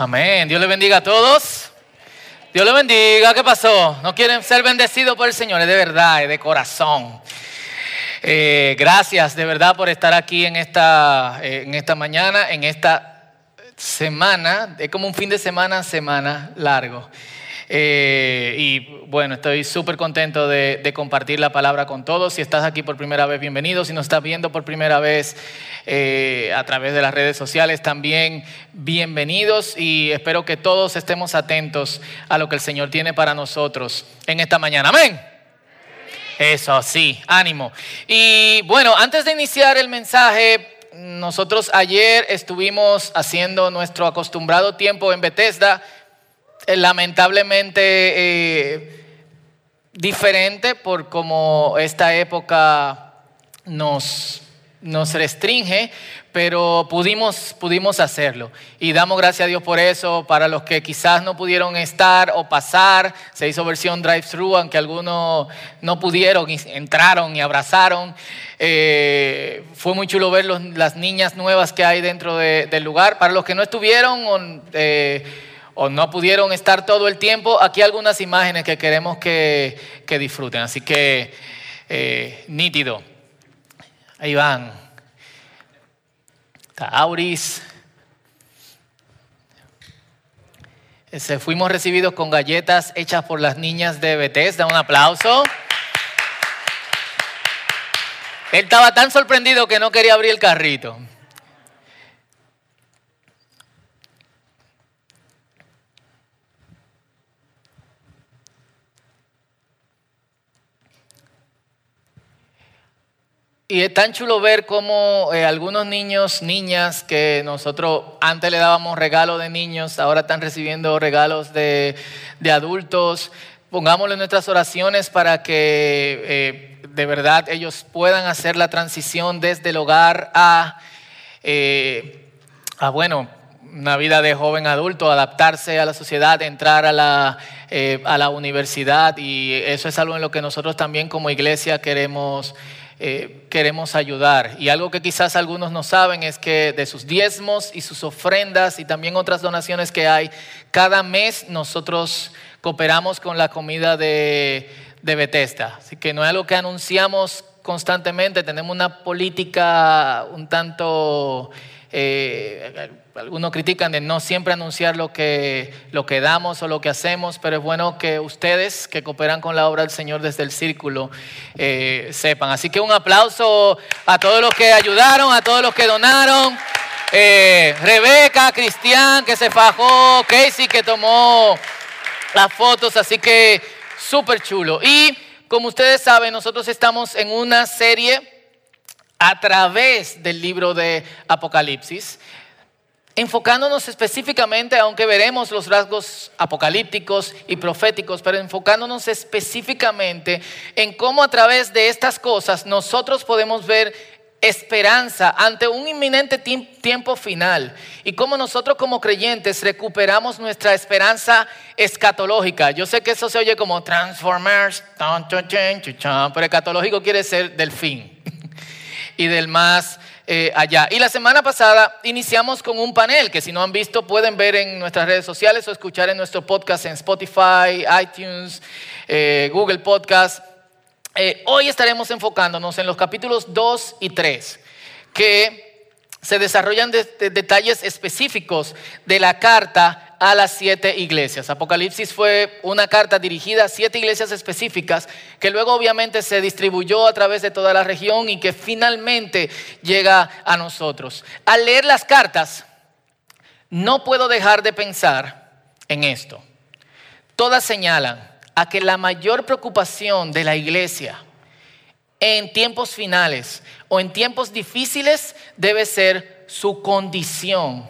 Amén. Dios le bendiga a todos. Dios le bendiga. ¿Qué pasó? ¿No quieren ser bendecidos por el Señor? Es de verdad, es de corazón. Eh, gracias de verdad por estar aquí en esta, eh, en esta mañana, en esta semana. Es como un fin de semana, semana largo. Eh, y bueno, estoy súper contento de, compartir la palabra con todos. Si estás aquí por primera vez, bienvenido. Si nos estás viendo por primera vez eh, a través de las redes sociales, también bienvenidos. Y espero que todos estemos atentos a lo que el Señor tiene para nosotros en esta mañana. Amén. Eso, sí, ánimo. Y bueno, antes de iniciar el mensaje, nosotros ayer estuvimos haciendo nuestro acostumbrado tiempo en Bethesda lamentablemente eh, diferente por cómo esta época nos, nos restringe, pero pudimos, pudimos hacerlo. Y damos gracias a Dios por eso. Para los que quizás no pudieron estar o pasar, se hizo versión drive-thru, aunque algunos no pudieron y entraron y abrazaron. Eh, fue muy chulo ver las niñas nuevas que hay dentro del lugar. Para los que no estuvieron, o no pudieron estar todo el tiempo, aquí algunas imágenes que queremos que, disfruten. Así que, eh, nítido. Ahí van. Está Auris. Se fuimos recibidos con galletas hechas por las niñas de Bethesda. Un aplauso. Él estaba tan sorprendido que no quería abrir el carrito. Y es tan chulo ver cómo eh, algunos niños, niñas que nosotros antes le dábamos regalos de niños, ahora están recibiendo regalos de, adultos. Pongámoslo en nuestras oraciones para que eh, de verdad ellos puedan hacer la transición desde el hogar a, eh, a bueno, una vida de joven adulto, adaptarse a la sociedad, entrar a la, a la universidad y eso es algo en lo que nosotros también como iglesia queremos eh, queremos ayudar. Y algo que quizás algunos no saben es que de sus diezmos y sus ofrendas y también otras donaciones que hay, cada mes nosotros cooperamos con la comida de, de Bethesda. Así que no es algo que anunciamos constantemente, tenemos una política un tanto... Eh, algunos critican de no siempre anunciar lo que, lo que damos o lo que hacemos, pero es bueno que ustedes que cooperan con la obra del Señor desde el círculo eh, sepan. Así que un aplauso a todos los que ayudaron, a todos los que donaron. Eh, Rebeca, Cristian, que se fajó, Casey, que tomó las fotos, así que súper chulo. Y como ustedes saben, nosotros estamos en una serie a través del libro de Apocalipsis enfocándonos específicamente, aunque veremos los rasgos apocalípticos y proféticos, pero enfocándonos específicamente en cómo a través de estas cosas nosotros podemos ver esperanza ante un inminente tiempo final y cómo nosotros como creyentes recuperamos nuestra esperanza escatológica. Yo sé que eso se oye como Transformers, pero escatológico quiere ser del fin y del más eh, allá. Y la semana pasada iniciamos con un panel que si no han visto pueden ver en nuestras redes sociales o escuchar en nuestro podcast en Spotify, iTunes, eh, Google Podcast. Eh, hoy estaremos enfocándonos en los capítulos 2 y 3 que se desarrollan detalles específicos de la carta a las siete iglesias. Apocalipsis fue una carta dirigida a siete iglesias específicas que luego obviamente se distribuyó a través de toda la región y que finalmente llega a nosotros. Al leer las cartas, no puedo dejar de pensar en esto. Todas señalan a que la mayor preocupación de la iglesia en tiempos finales o en tiempos difíciles debe ser su condición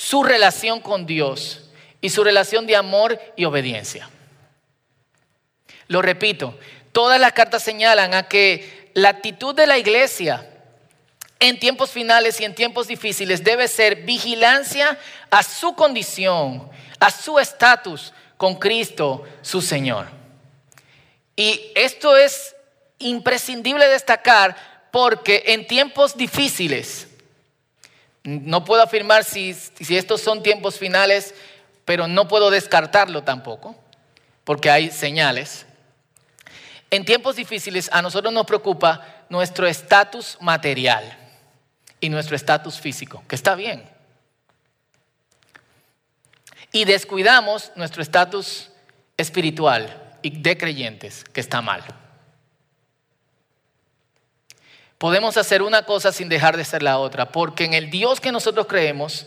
su relación con Dios y su relación de amor y obediencia. Lo repito, todas las cartas señalan a que la actitud de la iglesia en tiempos finales y en tiempos difíciles debe ser vigilancia a su condición, a su estatus con Cristo, su Señor. Y esto es imprescindible destacar porque en tiempos difíciles No puedo afirmar si, estos son tiempos finales, pero no puedo descartarlo tampoco, porque hay señales. En tiempos difíciles a nosotros nos preocupa nuestro estatus material y nuestro estatus físico, que está bien. Y descuidamos nuestro estatus espiritual y de creyentes, que está mal. Podemos hacer una cosa sin dejar de ser la otra, porque en el Dios que nosotros creemos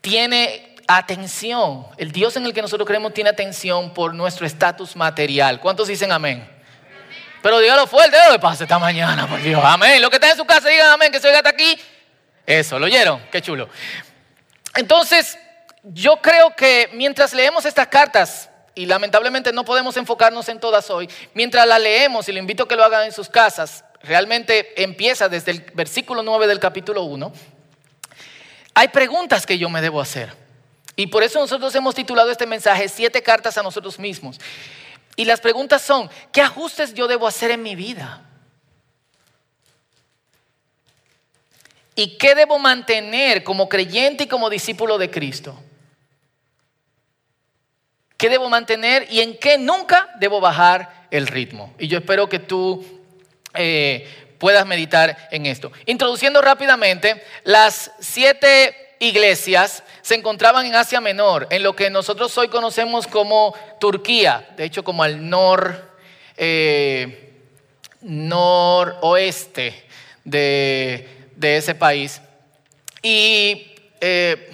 tiene atención. El Dios en el que nosotros creemos tiene atención por nuestro estatus material. ¿Cuántos dicen amén? Pero dígalo fuerte, ¿qué pasa esta mañana, por Dios? Amén. Lo que está en su casa, digan amén, que se oiga hasta aquí. Eso, ¿lo oyeron? Qué chulo. Entonces, yo creo que mientras leemos estas cartas, y lamentablemente no podemos enfocarnos en todas hoy, mientras las leemos, y le invito a que lo hagan en sus casas, realmente empieza desde el versículo 9 del capítulo 1, hay preguntas que yo me debo hacer. Y por eso nosotros hemos titulado este mensaje Siete cartas a nosotros mismos. Y las preguntas son, ¿qué ajustes yo debo hacer en mi vida? ¿Y qué debo mantener como creyente y como discípulo de Cristo? ¿Qué debo mantener y en qué nunca debo bajar el ritmo? Y yo espero que tú eh, puedas meditar en esto. Introduciendo rápidamente las siete iglesias se encontraban en Asia Menor, en lo que nosotros hoy conocemos como Turquía, de hecho como al nor, eh, noroeste de, ese país. Y eh,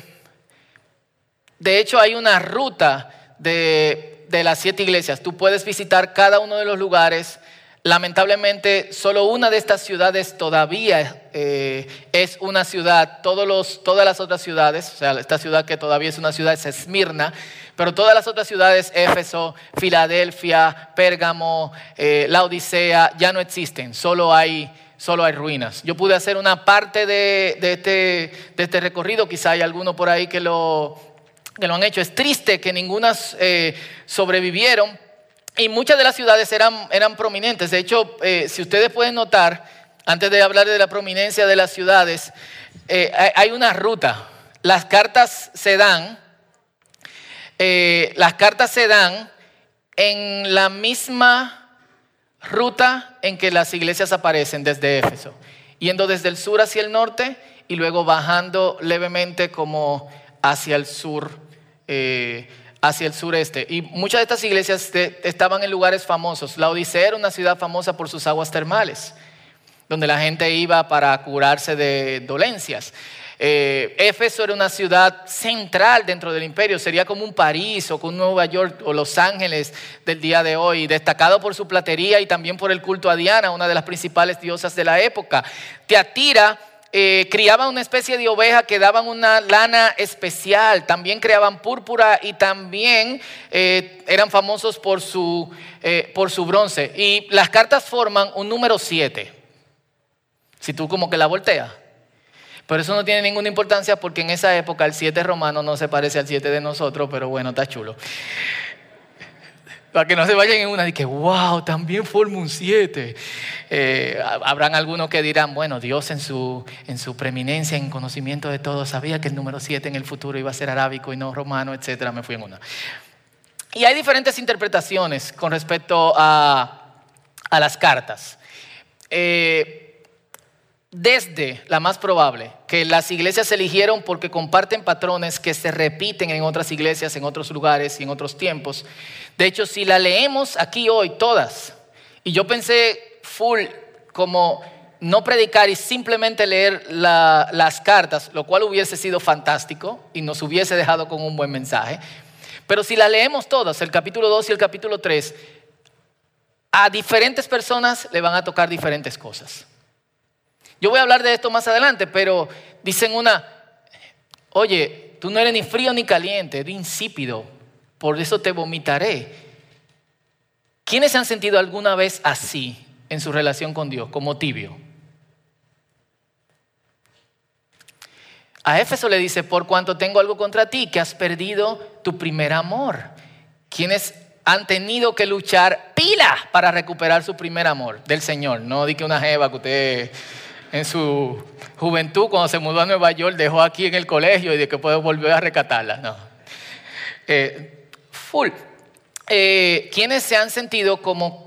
de hecho hay una ruta de, de las siete iglesias. Tú puedes visitar cada uno de los lugares Lamentablemente, solo una de estas ciudades todavía eh, es una ciudad. Todas las otras ciudades, o sea, esta ciudad que todavía es una ciudad es Esmirna, pero todas las otras ciudades, Éfeso, Filadelfia, Pérgamo, eh, la Odisea, ya no existen. Solo hay, solo hay ruinas. Yo pude hacer una parte de, este, de este, recorrido, quizá hay alguno por ahí que lo, que lo han hecho. Es triste que ninguna eh, sobrevivieron y muchas de las ciudades eran, eran prominentes. De hecho, eh, si ustedes pueden notar, antes de hablar de la prominencia de las ciudades, eh, hay una ruta. Las cartas se dan, eh, las cartas se dan en la misma ruta en que las iglesias aparecen desde Éfeso, yendo desde el sur hacia el norte y luego bajando levemente como hacia el sur hacia el sureste. Y muchas de estas iglesias estaban en lugares famosos. La Odisea era una ciudad famosa por sus aguas termales, donde la gente iba para curarse de dolencias. Eh, Éfeso era una ciudad central dentro del imperio, sería como un París o como Nueva York o Los Ángeles del día de hoy, destacado por su platería y también por el culto a Diana, una de las principales diosas de la época. Teatira eh, criaban una especie de oveja que daban una lana especial, también creaban púrpura y también eh, eran famosos por su, eh, por su bronce. Y las cartas forman un número 7, si tú como que la volteas. Pero eso no tiene ninguna importancia porque en esa época el 7 romano no se parece al 7 de nosotros, pero bueno, está chulo. Para que no se vayan en una de que, wow, también forma un 7. Eh, habrán algunos que dirán, bueno, Dios en su, en su preeminencia, en conocimiento de todo, sabía que el número 7 en el futuro iba a ser arábico y no romano, etcétera. Me fui en una. Y hay diferentes interpretaciones con respecto a, a las cartas. Eh, desde la más probable, que las iglesias se eligieron porque comparten patrones que se repiten en otras iglesias, en otros lugares y en otros tiempos. De hecho, si la leemos aquí hoy, todas, y yo pensé full como no predicar y simplemente leer las cartas, lo cual hubiese sido fantástico y nos hubiese dejado con un buen mensaje. Pero si la leemos todas, el capítulo 2 y el capítulo 3, a diferentes personas le van a tocar diferentes cosas. Yo voy a hablar de esto más adelante, pero dicen una, oye, tú no eres ni frío ni caliente, eres insípido, por eso te vomitaré. ¿Quiénes se han sentido alguna vez así en su relación con Dios, como tibio? A Éfeso le dice, por cuanto tengo algo contra ti, que has perdido tu primer amor. ¿Quiénes han tenido que luchar pila para recuperar su primer amor del Señor? No di que una jeva que usted en su juventud, cuando se mudó a Nueva York, dejó aquí en el colegio y de que puede volver a recatarla. No. Eh, full. Eh, quienes se han sentido como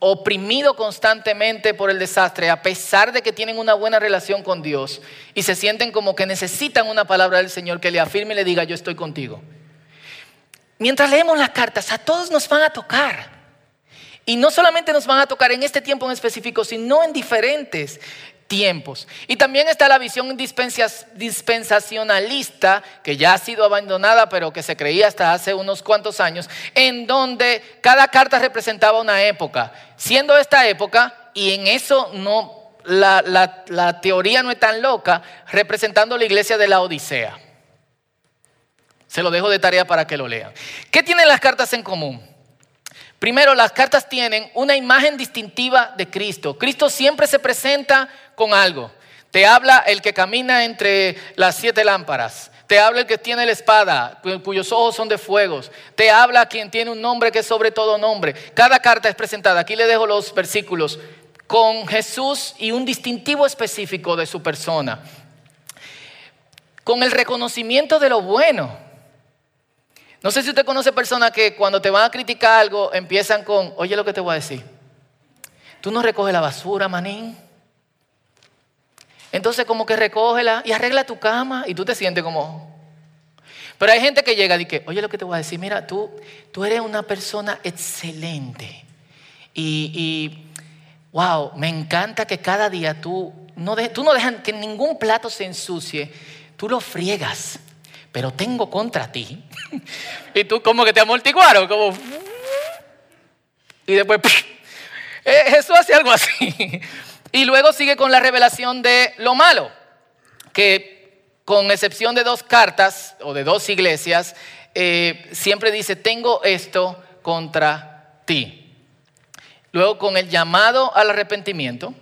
oprimido constantemente por el desastre, a pesar de que tienen una buena relación con Dios y se sienten como que necesitan una palabra del Señor que le afirme y le diga, yo estoy contigo. Mientras leemos las cartas, a todos nos van a tocar. Y no solamente nos van a tocar en este tiempo en específico, sino en diferentes tiempos. Y también está la visión dispensacionalista, que ya ha sido abandonada, pero que se creía hasta hace unos cuantos años, en donde cada carta representaba una época. Siendo esta época, y en eso no, la, la teoría no es tan loca, representando la iglesia de la Odisea. Se lo dejo de tarea para que lo lean. ¿Qué tienen las cartas en común? Primero, las cartas tienen una imagen distintiva de Cristo. Cristo siempre se presenta con algo. Te habla el que camina entre las siete lámparas. Te habla el que tiene la espada, cuyos ojos son de fuegos. Te habla quien tiene un nombre que es sobre todo nombre. Cada carta es presentada. Aquí le dejo los versículos con Jesús y un distintivo específico de su persona. Con el reconocimiento de lo bueno. No sé si usted conoce personas que cuando te van a criticar algo empiezan con, oye lo que te voy a decir. Tú no recoges la basura, manín. Entonces como que recógela y arregla tu cama y tú te sientes como... Pero hay gente que llega y dice, oye lo que te voy a decir, mira, tú, tú eres una persona excelente. Y, y wow, me encanta que cada día tú no, tú no dejas que ningún plato se ensucie, tú lo friegas pero tengo contra ti. y tú como que te amortiguaron, como... Y después... Eso hace algo así. y luego sigue con la revelación de lo malo, que con excepción de dos cartas o de dos iglesias, eh, siempre dice, tengo esto contra ti. Luego con el llamado al arrepentimiento,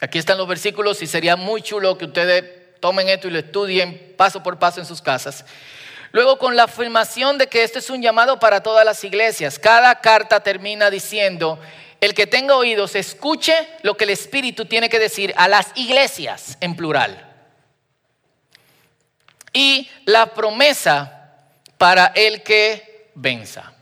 aquí están los versículos y sería muy chulo que ustedes tomen esto y lo estudien paso por paso en sus casas. Luego con la afirmación de que esto es un llamado para todas las iglesias. Cada carta termina diciendo, el que tenga oídos escuche lo que el Espíritu tiene que decir a las iglesias en plural. Y la promesa para el que venza.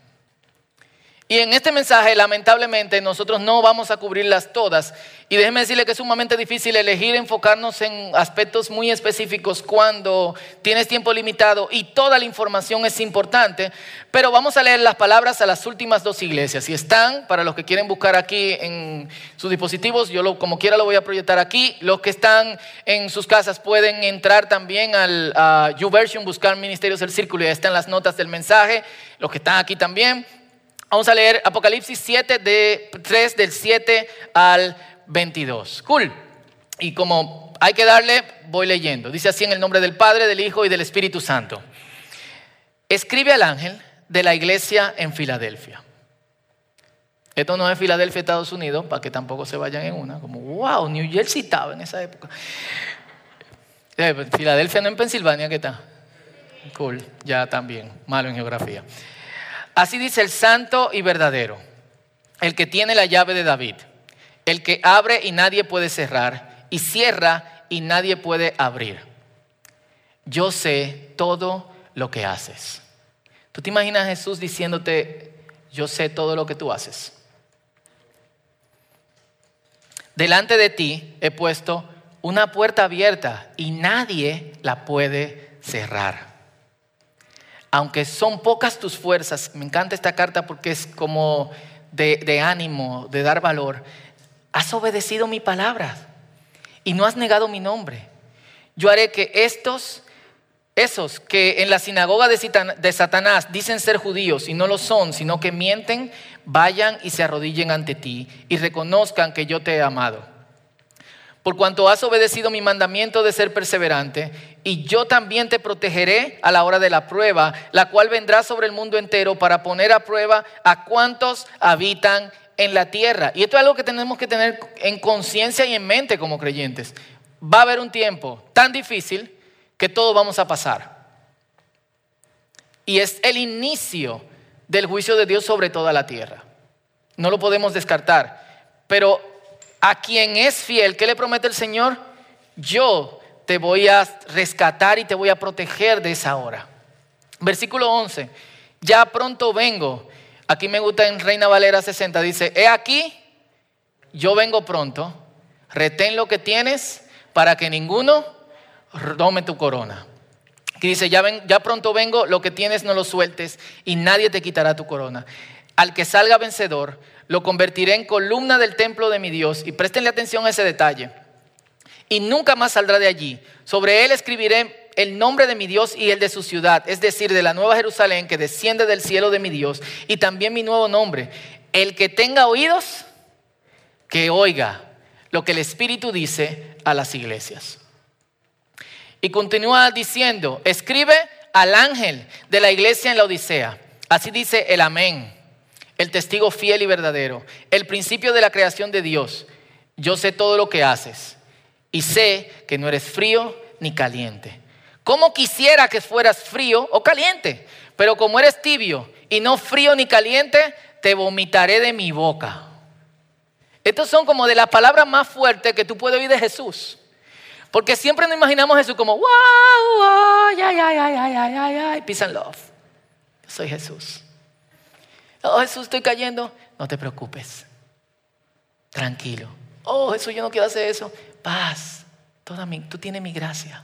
Y en este mensaje, lamentablemente, nosotros no vamos a cubrirlas todas. Y déjeme decirle que es sumamente difícil elegir enfocarnos en aspectos muy específicos cuando tienes tiempo limitado y toda la información es importante. Pero vamos a leer las palabras a las últimas dos iglesias. Y están, para los que quieren buscar aquí en sus dispositivos, yo lo, como quiera lo voy a proyectar aquí. Los que están en sus casas pueden entrar también al YouVersion, buscar Ministerios del Círculo y ahí están las notas del mensaje. Los que están aquí también. Vamos a leer Apocalipsis 7, de 3 del 7 al 22. Cool. Y como hay que darle, voy leyendo. Dice así en el nombre del Padre, del Hijo y del Espíritu Santo. Escribe al ángel de la iglesia en Filadelfia. Esto no es Filadelfia, Estados Unidos, para que tampoco se vayan en una. Como, wow, New Jersey estaba en esa época. Eh, Filadelfia no en Pensilvania, ¿qué está? Cool, ya también, malo en geografía. Así dice el santo y verdadero, el que tiene la llave de David, el que abre y nadie puede cerrar, y cierra y nadie puede abrir. Yo sé todo lo que haces. ¿Tú te imaginas Jesús diciéndote, yo sé todo lo que tú haces? Delante de ti he puesto una puerta abierta y nadie la puede cerrar aunque son pocas tus fuerzas, me encanta esta carta porque es como de, ánimo, de dar valor, has obedecido mi palabra y no has negado mi nombre. Yo haré que estos, esos que en la sinagoga de Satanás dicen ser judíos y no lo son, sino que mienten, vayan y se arrodillen ante ti y reconozcan que yo te he amado por cuanto has obedecido mi mandamiento de ser perseverante, y yo también te protegeré a la hora de la prueba, la cual vendrá sobre el mundo entero para poner a prueba a cuantos habitan en la tierra. Y esto es algo que tenemos que tener en conciencia y en mente como creyentes. Va a haber un tiempo tan difícil que todos vamos a pasar. Y es el inicio del juicio de Dios sobre toda la tierra. No lo podemos descartar. Pero a quien es fiel, ¿qué le promete el Señor? Yo te voy a rescatar y te voy a proteger de esa hora. Versículo 11, ya pronto vengo. Aquí me gusta en Reina Valera 60, dice, he aquí, yo vengo pronto, retén lo que tienes para que ninguno tome tu corona. Aquí dice, ya, ven, ya pronto vengo, lo que tienes no lo sueltes y nadie te quitará tu corona. Al que salga vencedor, lo convertiré en columna del templo de mi Dios. Y préstenle atención a ese detalle. Y nunca más saldrá de allí. Sobre él escribiré el nombre de mi Dios y el de su ciudad, es decir, de la nueva Jerusalén que desciende del cielo de mi Dios, y también mi nuevo nombre. El que tenga oídos, que oiga lo que el Espíritu dice a las iglesias. Y continúa diciendo, escribe al ángel de la iglesia en la Odisea. Así dice el amén, el testigo fiel y verdadero, el principio de la creación de Dios. Yo sé todo lo que haces y sé que no eres frío ni caliente. Como quisiera que fueras frío o caliente, pero como eres tibio y no frío ni caliente, te vomitaré de mi boca. Estos son como de las palabras más fuertes que tú puedes oír de Jesús. Porque siempre nos imaginamos a Jesús como, wow, wow, ay, ay, ay, ay, ay, ay, peace and love. soy Jesús. Oh, Jesús, estoy cayendo. No te preocupes. Tranquilo. Oh, Jesús, yo no quiero hacer eso. Paz. Toda mi, tú tienes mi gracia.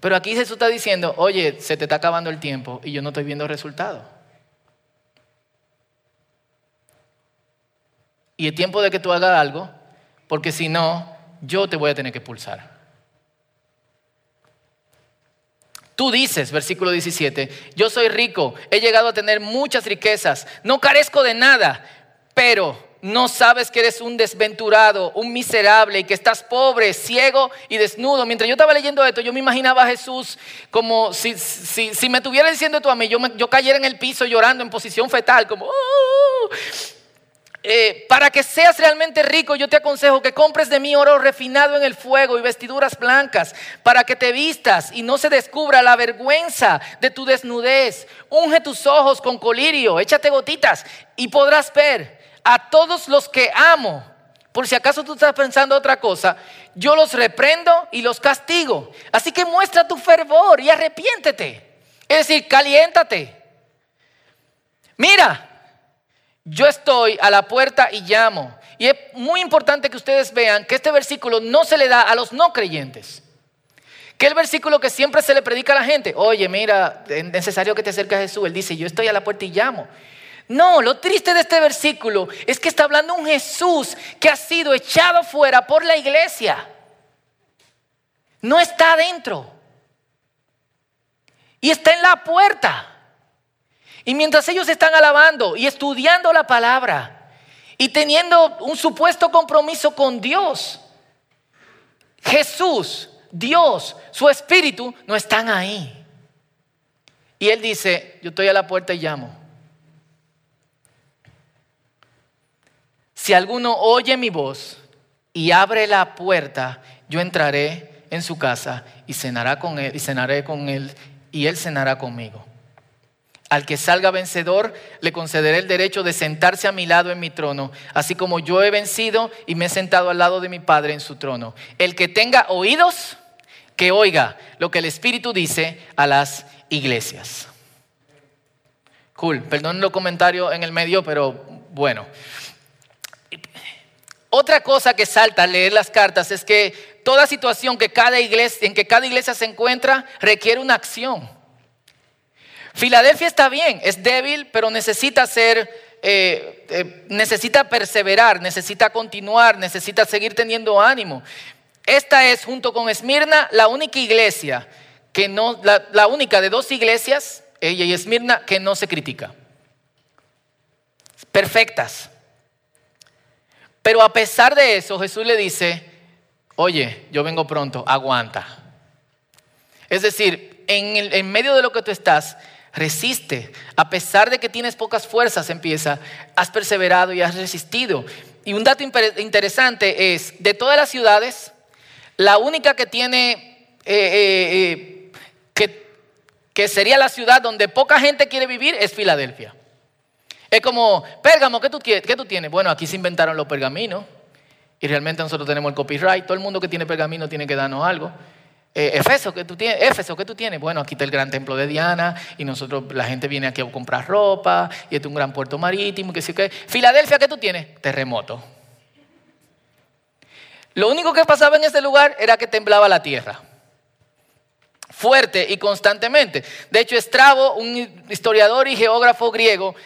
Pero aquí Jesús está diciendo, oye, se te está acabando el tiempo y yo no estoy viendo resultado. Y es tiempo de que tú hagas algo, porque si no, yo te voy a tener que pulsar. Tú dices, versículo 17, yo soy rico, he llegado a tener muchas riquezas, no carezco de nada, pero no sabes que eres un desventurado, un miserable y que estás pobre, ciego y desnudo. Mientras yo estaba leyendo esto, yo me imaginaba a Jesús como si, si, me estuviera diciendo tú a mí, yo, yo cayera en el piso llorando en posición fetal, como... Oh". Eh, para que seas realmente rico, yo te aconsejo que compres de mí oro refinado en el fuego y vestiduras blancas, para que te vistas y no se descubra la vergüenza de tu desnudez. Unge tus ojos con colirio, échate gotitas y podrás ver a todos los que amo. Por si acaso tú estás pensando otra cosa, yo los reprendo y los castigo. Así que muestra tu fervor y arrepiéntete. Es decir, caliéntate. Mira, yo estoy a la puerta y llamo. Y es muy importante que ustedes vean que este versículo no se le da a los no creyentes. Que el versículo que siempre se le predica a la gente, oye, mira, es necesario que te acerques a Jesús. Él dice, yo estoy a la puerta y llamo. No, lo triste de este versículo es que está hablando un Jesús que ha sido echado fuera por la iglesia. No está adentro. Y está en la puerta. Y mientras ellos están alabando y estudiando la palabra y teniendo un supuesto compromiso con Dios, Jesús, Dios, su espíritu no están ahí. Y él dice, yo estoy a la puerta y llamo. Si alguno oye mi voz y abre la puerta, yo entraré en su casa y cenará con él y cenaré con él y él cenará conmigo. Al que salga vencedor, le concederé el derecho de sentarse a mi lado en mi trono, así como yo he vencido y me he sentado al lado de mi Padre en su trono. El que tenga oídos, que oiga lo que el Espíritu dice a las iglesias. Cool, perdón los comentarios en el medio, pero bueno. Otra cosa que salta al leer las cartas es que toda situación que cada iglesia, en que cada iglesia se encuentra requiere una acción. Filadelfia está bien, es débil, pero necesita ser, eh, eh, necesita perseverar, necesita continuar, necesita seguir teniendo ánimo. Esta es, junto con Esmirna, la única iglesia que no, la, la única de dos iglesias, ella y Esmirna, que no se critica. Perfectas. Pero a pesar de eso, Jesús le dice, oye, yo vengo pronto, aguanta. Es decir, en, en medio de lo que tú estás, resiste. A pesar de que tienes pocas fuerzas, empieza, has perseverado y has resistido. Y un dato interesante es, de todas las ciudades, la única que tiene, eh, eh, eh, que, sería la ciudad donde poca gente quiere vivir, es Filadelfia. Es como, Pérgamo, ¿qué tú, ¿qué tú tienes? Bueno, aquí se inventaron los pergaminos. Y realmente nosotros tenemos el copyright. Todo el mundo que tiene pergamino tiene que darnos algo. Eh, Efeso, ¿qué tú tienes? Éfeso, ¿qué tú tienes? Bueno, aquí está el gran templo de Diana y nosotros, la gente viene aquí a comprar ropa y este es un gran puerto marítimo. Que sí, que... Filadelfia, ¿qué tú tienes? Terremoto. Lo único que pasaba en ese lugar era que temblaba la tierra. Fuerte y constantemente. De hecho, Estrabo, un historiador y geógrafo griego,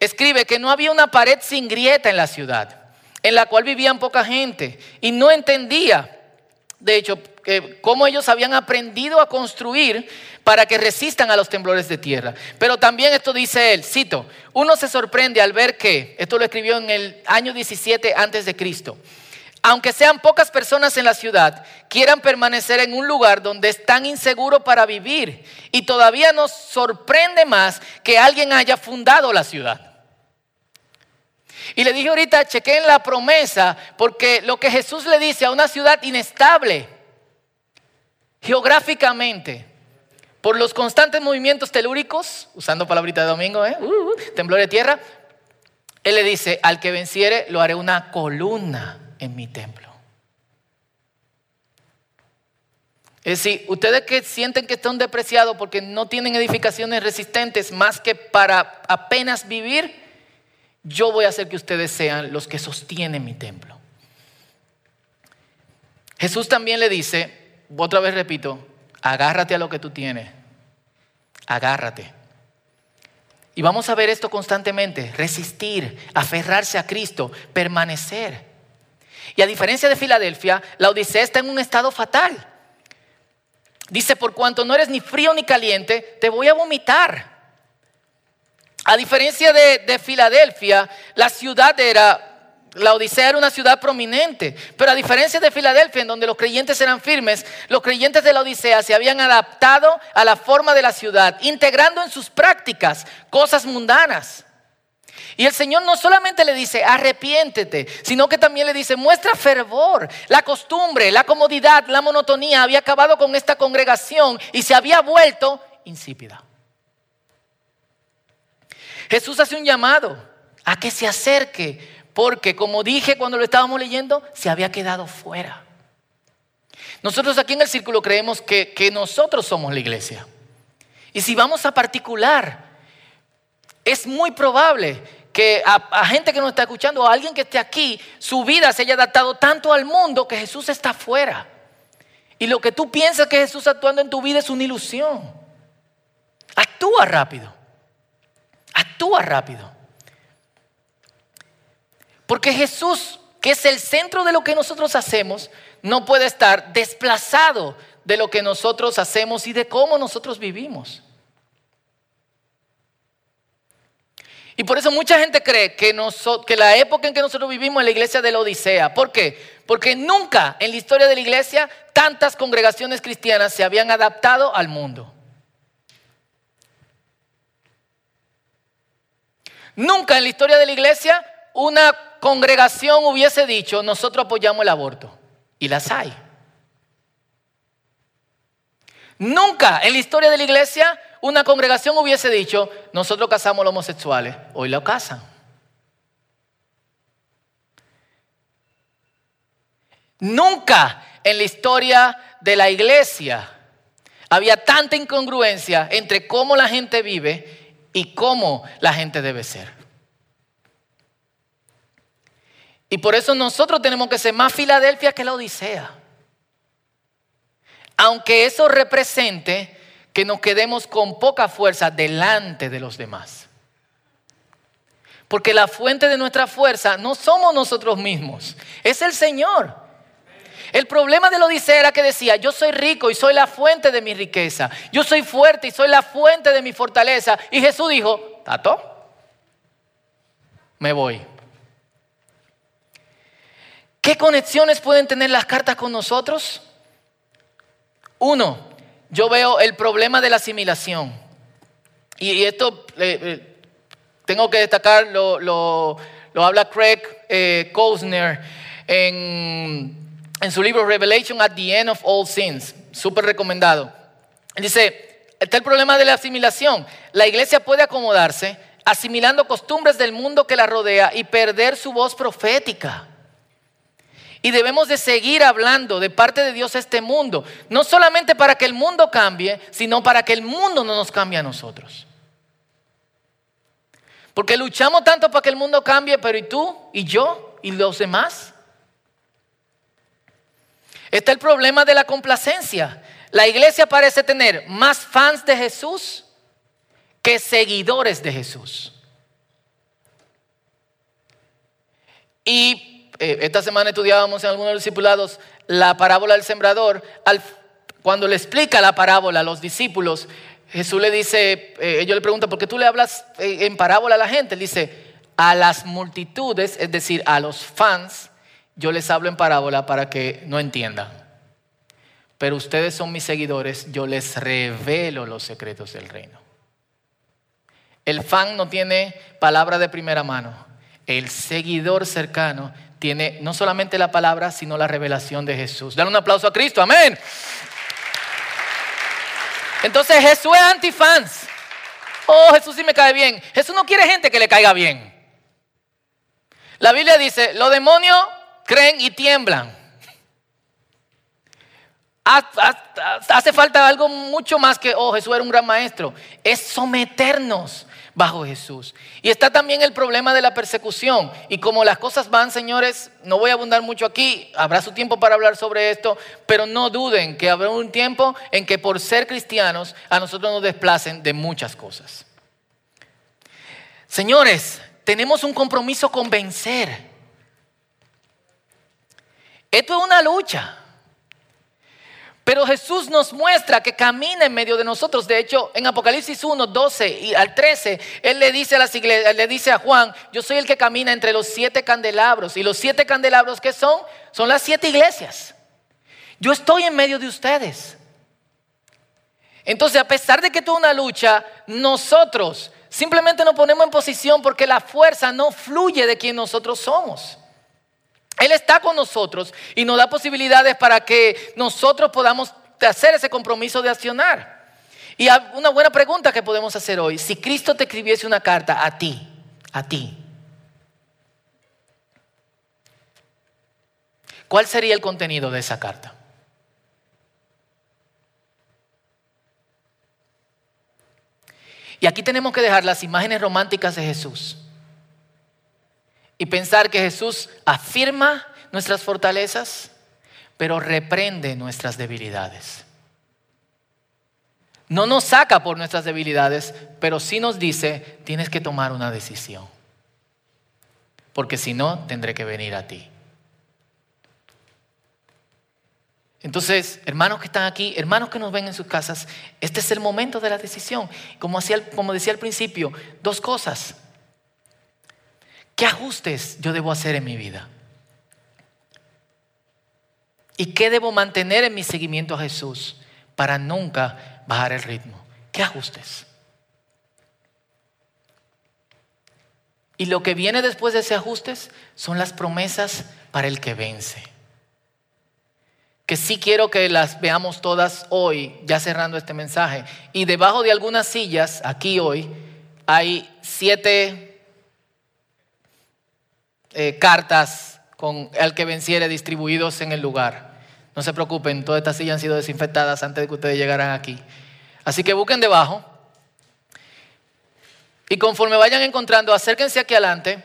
escribe que no había una pared sin grieta en la ciudad, en la cual vivían poca gente, y no entendía, de hecho, cómo ellos habían aprendido a construir para que resistan a los temblores de tierra. Pero también esto dice él, cito, uno se sorprende al ver que, esto lo escribió en el año 17 antes de Cristo, aunque sean pocas personas en la ciudad, quieran permanecer en un lugar donde es tan inseguro para vivir. Y todavía nos sorprende más que alguien haya fundado la ciudad. Y le dije ahorita, chequen la promesa, porque lo que Jesús le dice a una ciudad inestable, geográficamente, por los constantes movimientos telúricos, usando palabrita de domingo, ¿eh? Uh, uh, temblor de tierra, Él le dice, al que venciere lo haré una columna en mi templo. Es decir, ustedes que sienten que están depreciados porque no tienen edificaciones resistentes más que para apenas vivir, yo voy a hacer que ustedes sean los que sostienen mi templo. Jesús también le dice, otra vez repito, agárrate a lo que tú tienes, agárrate. Y vamos a ver esto constantemente, resistir, aferrarse a Cristo, permanecer. Y a diferencia de Filadelfia, la Odisea está en un estado fatal. Dice, por cuanto no eres ni frío ni caliente, te voy a vomitar. A diferencia de, Filadelfia, la ciudad era la Odisea era una ciudad prominente, pero a diferencia de Filadelfia, en donde los creyentes eran firmes, los creyentes de la Odisea se habían adaptado a la forma de la ciudad, integrando en sus prácticas cosas mundanas. Y el Señor no solamente le dice, arrepiéntete, sino que también le dice, muestra fervor. La costumbre, la comodidad, la monotonía había acabado con esta congregación y se había vuelto insípida. Jesús hace un llamado a que se acerque, porque como dije cuando lo estábamos leyendo, se había quedado fuera. Nosotros aquí en el círculo creemos que, que nosotros somos la iglesia. Y si vamos a particular, es muy probable que a, gente que nos está escuchando, a alguien que esté aquí, su vida se haya adaptado tanto al mundo que Jesús está fuera. Y lo que tú piensas que Jesús actuando en tu vida es una ilusión. Actúa rápido. Actúa rápido. Porque Jesús, que es el centro de lo que nosotros hacemos, no puede estar desplazado de lo que nosotros hacemos y de cómo nosotros vivimos. Y por eso mucha gente cree que, la época en que nosotros vivimos es la iglesia de la Odisea. ¿Por qué? Porque nunca en la historia de la iglesia tantas congregaciones cristianas se habían adaptado al mundo. Nunca en la historia de la iglesia una congregación hubiese dicho, nosotros apoyamos el aborto. Y las hay. Nunca en la historia de la iglesia una congregación hubiese dicho, nosotros casamos a los homosexuales, hoy lo casan. Nunca en la historia de la iglesia había tanta incongruencia entre cómo la gente vive y cómo la gente debe ser. Y por eso nosotros tenemos que ser más Filadelfia que la Odisea. Aunque eso represente que nos quedemos con poca fuerza delante de los demás. Porque la fuente de nuestra fuerza no somos nosotros mismos, es el Señor. El problema de la Odisea era que decía, yo soy rico y soy la fuente de mi riqueza, yo soy fuerte y soy la fuente de mi fortaleza. Y Jesús dijo, Tato, me voy. ¿Qué conexiones pueden tener las cartas con nosotros? Uno, yo veo el problema de la asimilación. Y, esto eh, eh, tengo que destacar, lo, habla Craig eh, en, en, su libro Revelation at the End of All Sins, súper recomendado. Dice, está el problema de la asimilación. La iglesia puede acomodarse asimilando costumbres del mundo que la rodea y perder su voz profética. Y debemos de seguir hablando de parte de Dios este mundo, no solamente para que el mundo cambie, sino para que el mundo no nos cambie a nosotros. Porque luchamos tanto para que el mundo cambie, pero ¿y tú? ¿Y yo? ¿Y los demás? Está el problema de la complacencia. La iglesia parece tener más fans de Jesús que seguidores de Jesús. Y eh, esta semana estudiábamos en algunos discipulados la parábola del sembrador. cuando le explica la parábola a los discípulos, Jesús le dice, eh, ellos le preguntan, ¿por qué tú le hablas eh, en parábola a la gente? Él dice, a las multitudes, es decir, a los fans, yo les hablo en parábola para que no entiendan. Pero ustedes son mis seguidores, yo les revelo los secretos del reino. El fan no tiene palabra de primera mano. El seguidor cercano tiene no solamente la palabra, sino la revelación de Jesús. Dale un aplauso a Cristo, amén. Entonces Jesús es antifans. Oh, Jesús sí me cae bien. Jesús no quiere gente que le caiga bien. La Biblia dice, los demonios creen y tiemblan. Hace falta algo mucho más que, oh, Jesús era un gran maestro. Es someternos bajo Jesús. Y está también el problema de la persecución. Y como las cosas van, señores, no voy a abundar mucho aquí, habrá su tiempo para hablar sobre esto, pero no duden que habrá un tiempo en que por ser cristianos a nosotros nos desplacen de muchas cosas. Señores, tenemos un compromiso con vencer. Esto es una lucha. Pero Jesús nos muestra que camina en medio de nosotros. De hecho, en Apocalipsis 1, 12 y al 13, Él le dice a, las iglesias, le dice a Juan, yo soy el que camina entre los siete candelabros. Y los siete candelabros que son, son las siete iglesias. Yo estoy en medio de ustedes. Entonces, a pesar de que es una lucha, nosotros simplemente nos ponemos en posición porque la fuerza no fluye de quien nosotros somos. Él está con nosotros y nos da posibilidades para que nosotros podamos hacer ese compromiso de accionar. Y una buena pregunta que podemos hacer hoy, si Cristo te escribiese una carta a ti, a ti, ¿cuál sería el contenido de esa carta? Y aquí tenemos que dejar las imágenes románticas de Jesús y pensar que Jesús afirma nuestras fortalezas, pero reprende nuestras debilidades. No nos saca por nuestras debilidades, pero sí nos dice, tienes que tomar una decisión. Porque si no, tendré que venir a ti. Entonces, hermanos que están aquí, hermanos que nos ven en sus casas, este es el momento de la decisión. Como, como decía al principio, dos cosas. ¿Qué ajustes yo debo hacer en mi vida? ¿Y qué debo mantener en mi seguimiento a Jesús para nunca bajar el ritmo? ¿Qué ajustes? Y lo que viene después de ese ajustes son las promesas para el que vence. Que sí quiero que las veamos todas hoy, ya cerrando este mensaje. Y debajo de algunas sillas, aquí hoy, hay siete eh, cartas con el que venciere distribuidos en el lugar. No se preocupen, todas estas sillas han sido desinfectadas antes de que ustedes llegaran aquí. Así que busquen debajo. Y conforme vayan encontrando, acérquense aquí adelante.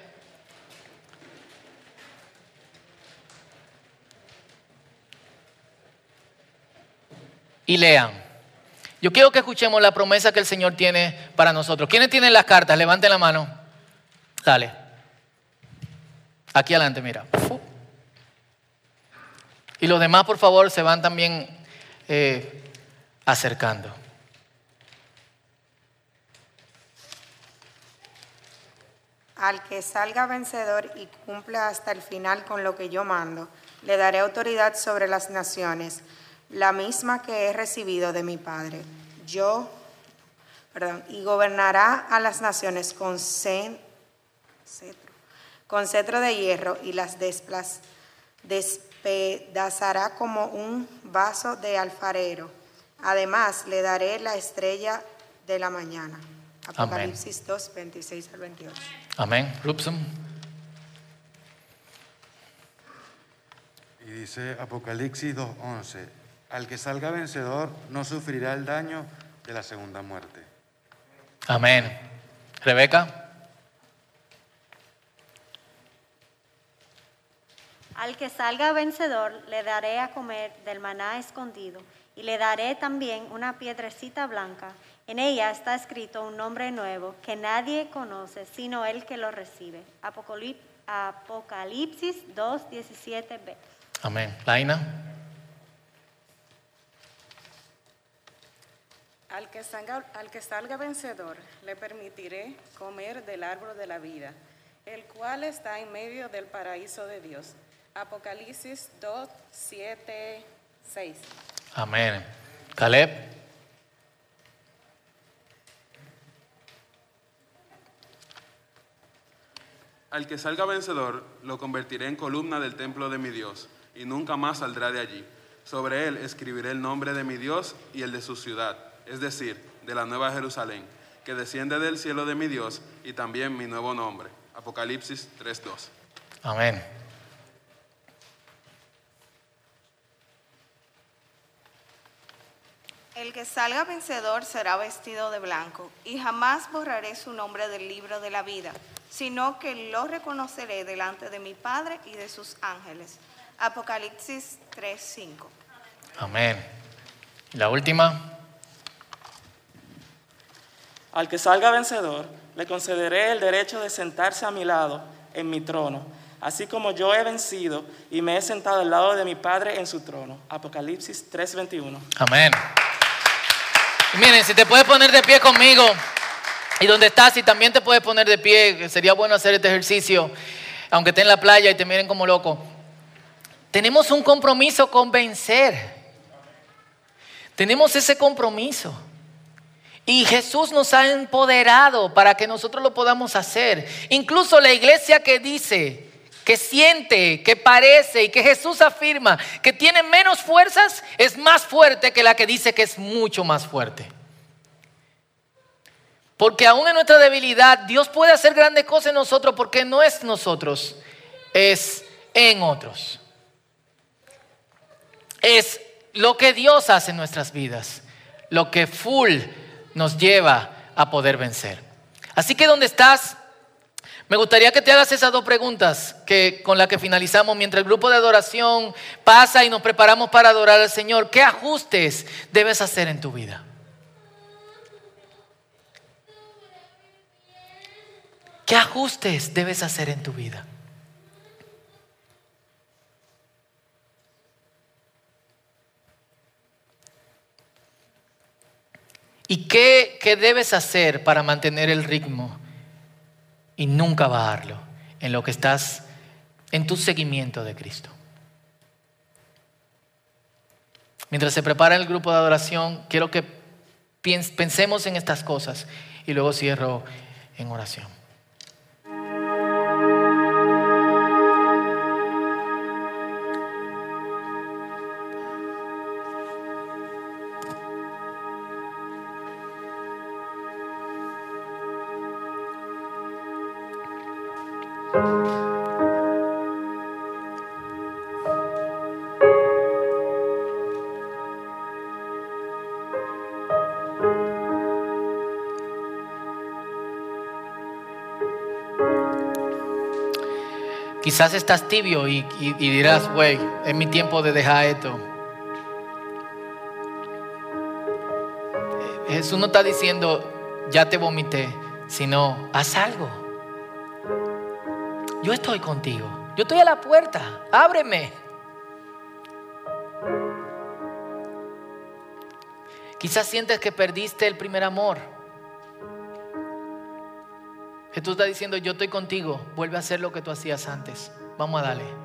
Y lean. Yo quiero que escuchemos la promesa que el Señor tiene para nosotros. ¿Quiénes tienen las cartas? Levanten la mano. Dale. Aquí adelante, mira. Y los demás, por favor, se van también eh, acercando. Al que salga vencedor y cumpla hasta el final con lo que yo mando, le daré autoridad sobre las naciones, la misma que he recibido de mi Padre. Yo, perdón, y gobernará a las naciones con cetro con cetro de hierro y las despedazará como un vaso de alfarero. Además, le daré la estrella de la mañana. Apocalipsis 2, 26 al 28. Amén. Y dice Apocalipsis 2.11, al que salga vencedor no sufrirá el daño de la segunda muerte. Amén. Rebeca. Al que salga vencedor le daré a comer del maná escondido y le daré también una piedrecita blanca. En ella está escrito un nombre nuevo que nadie conoce sino el que lo recibe. Apocalip- Apocalipsis 2, 17b. Amén. Laina. Al que, salga, al que salga vencedor, le permitiré comer del árbol de la vida, el cual está en medio del paraíso de Dios. Apocalipsis 2, 7, 6. Amén. Caleb. Al que salga vencedor, lo convertiré en columna del templo de mi Dios, y nunca más saldrá de allí. Sobre él escribiré el nombre de mi Dios y el de su ciudad, es decir, de la nueva Jerusalén, que desciende del cielo de mi Dios, y también mi nuevo nombre. Apocalipsis 3.2. Amén. El que salga vencedor será vestido de blanco, y jamás borraré su nombre del libro de la vida, sino que lo reconoceré delante de mi Padre y de sus ángeles. Apocalipsis 3:5. Amén. Y la última. Al que salga vencedor, le concederé el derecho de sentarse a mi lado en mi trono, así como yo he vencido y me he sentado al lado de mi Padre en su trono. Apocalipsis 3:21. Amén. Miren, si te puedes poner de pie conmigo y donde estás, si también te puedes poner de pie, sería bueno hacer este ejercicio, aunque esté en la playa y te miren como loco. Tenemos un compromiso con vencer. Tenemos ese compromiso. Y Jesús nos ha empoderado para que nosotros lo podamos hacer. Incluso la iglesia que dice, que siente, que parece y que Jesús afirma que tiene menos fuerzas, es más fuerte que la que dice que es mucho más fuerte. Porque aún en nuestra debilidad, Dios puede hacer grandes cosas en nosotros porque no es nosotros, es en otros. Es lo que Dios hace en nuestras vidas, lo que full nos lleva a poder vencer. Así que donde estás, me gustaría que te hagas esas dos preguntas que, con las que finalizamos mientras el grupo de adoración pasa y nos preparamos para adorar al Señor. ¿Qué ajustes debes hacer en tu vida? ¿Qué ajustes debes hacer en tu vida? ¿Y qué, qué debes hacer para mantener el ritmo y nunca bajarlo en lo que estás en tu seguimiento de Cristo? Mientras se prepara el grupo de adoración, quiero que pensemos en estas cosas y luego cierro en oración. Quizás estás tibio y, dirás, güey, es mi tiempo de dejar esto. Eh, Jesús no está diciendo, ya te vomité, sino, haz algo. Yo estoy contigo. Yo estoy a la puerta. Ábreme. Quizás sientes que perdiste el primer amor. Jesús está diciendo, yo estoy contigo, vuelve a hacer lo que tú hacías antes. Vamos a darle.